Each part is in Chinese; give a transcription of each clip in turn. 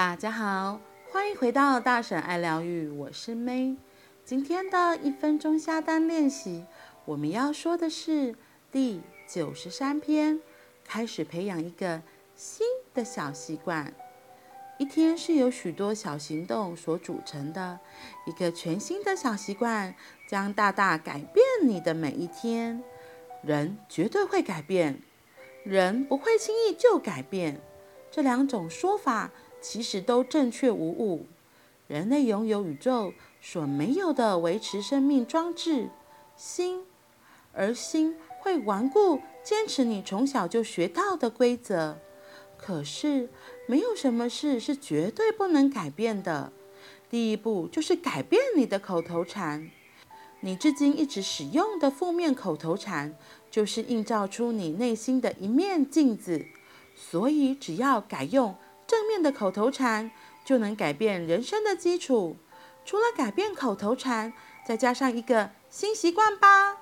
大家好，欢迎回到大婶爱疗愈，我是 May。今天的一分钟下单练习，我们要说的是第九十三篇，开始培养一个新的小习惯。一天是由许多小行动所组成的，一个全新的小习惯将大大改变你的每一天。人绝对会改变，人不会轻易就改变。这两种说法其实都正确无误。人类拥有宇宙所没有的维持生命装置——心，而心会顽固坚持你从小就学到的规则。可是，没有什么事是绝对不能改变的。第一步就是改变你的口头禅。你至今一直使用的负面口头禅，就是映照出你内心的一面镜子。所以，只要改用正面的口头禅，就能改变人生的基础。除了改变口头禅，再加上一个新习惯吧，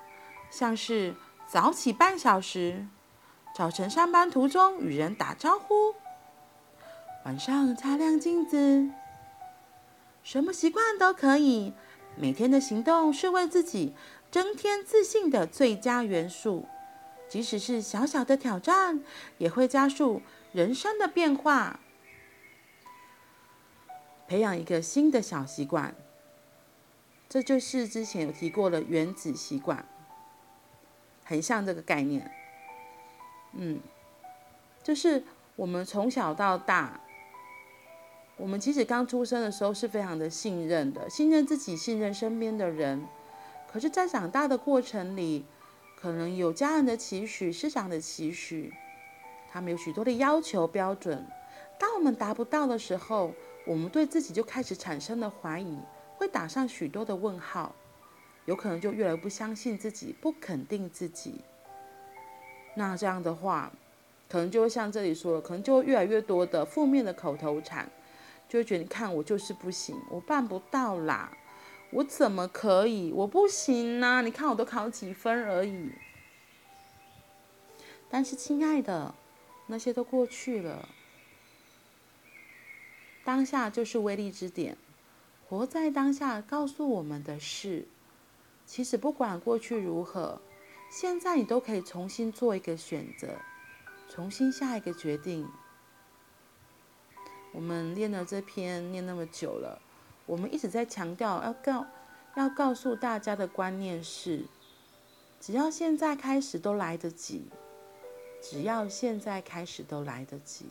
像是早起半小时。早晨上班途中与人打招呼，晚上擦亮镜子，什么习惯都可以。每天的行动是为自己增添自信的最佳元素，即使是小小的挑战，也会加速人生的变化。培养一个新的小习惯，这就是之前有提过的原子习惯，很像这个概念。嗯，就是我们从小到大，我们其实刚出生的时候是非常的信任的，信任自己，信任身边的人。可是，在长大的过程里，可能有家人的期许、师长的期许，他们有许多的要求标准。当我们达不到的时候，我们对自己就开始产生了怀疑，会打上许多的问号，有可能就越来越不相信自己，不肯定自己。那这样的话，可能就会像这里说的，可能就会越来越多的负面的口头禅，就会觉得你看我就是不行，我办不到啦，我怎么可以？我不行呢？你看我都考几分而已。但是亲爱的，那些都过去了，当下就是威力之点，活在当下告诉我们的是，其实不管过去如何。现在你都可以重新做一个选择，重新下一个决定。我们练了这篇练那么久了，我们一直在强调要告要告诉大家的观念是：只要现在开始都来得及，只要现在开始都来得及。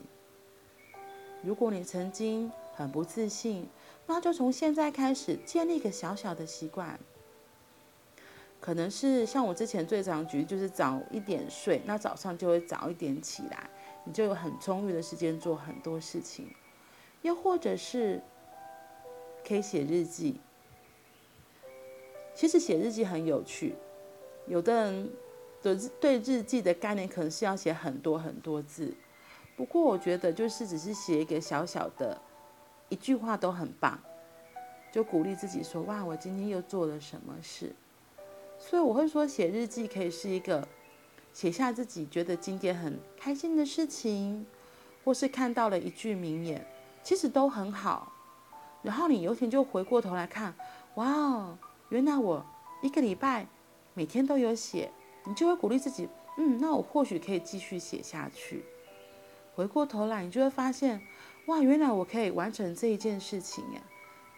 如果你曾经很不自信，那就从现在开始建立一个小小的习惯。可能是像我之前最常举，就是早一点睡，那早上就会早一点起来，你就有很充裕的时间做很多事情。又或者是可以写日记。其实写日记很有趣，有的人的对日记的概念可能是要写很多很多字，不过我觉得就是只是写一个小小的一句话都很棒，就鼓励自己说：哇，我今天又做了什么事。所以我会说，写日记可以是一个写下自己觉得今天很开心的事情，或是看到了一句名言，其实都很好。然后你有天就回过头来看，哇哦，原来我一个礼拜每天都有写，你就会鼓励自己，嗯，那我或许可以继续写下去。回过头来，你就会发现，哇，原来我可以完成这一件事情呀，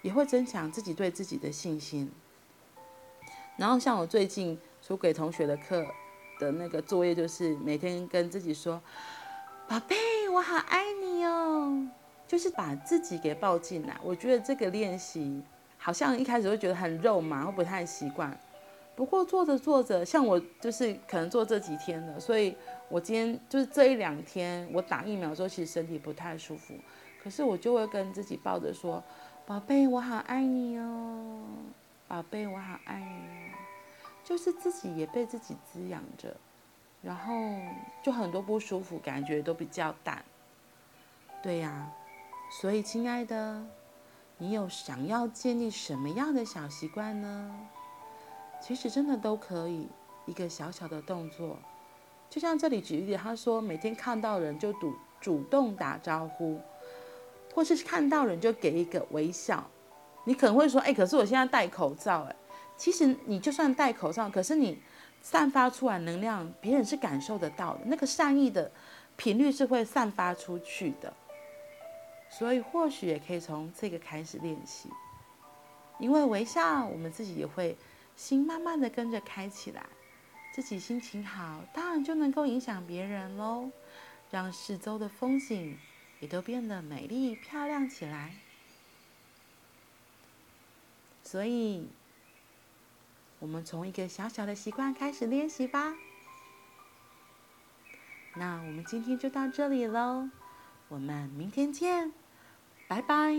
也会增强自己对自己的信心。然后像我最近出给同学的课的那个作业，就是每天跟自己说：“宝贝，我好爱你哦。”就是把自己给抱进来。我觉得这个练习好像一开始会觉得很肉麻，会不太习惯。不过做着做着，像我就是可能做这几天了，所以我今天就是这一两天我打疫苗的时候，其实身体不太舒服，可是我就会跟自己抱着说：“宝贝，我好爱你哦。”宝贝，我好爱你，就是自己也被自己滋养着，然后就很多不舒服，感觉都比较淡。对呀，所以亲爱的，你有想要建立什么样的小习惯呢？其实真的都可以，一个小小的动作，就像这里举例，他说每天看到人就主主动打招呼，或是看到人就给一个微笑。你可能会说，哎，可是我现在戴口罩，哎，其实你就算戴口罩，可是你散发出来能量，别人是感受得到的，那个善意的频率是会散发出去的。所以或许也可以从这个开始练习，因为微笑，我们自己也会心慢慢的跟着开起来，自己心情好，当然就能够影响别人喽，让四周的风景也都变得美丽漂亮起来。所以，我们从一个小小的习惯开始练习吧。那我们今天就到这里喽，我们明天见，拜拜。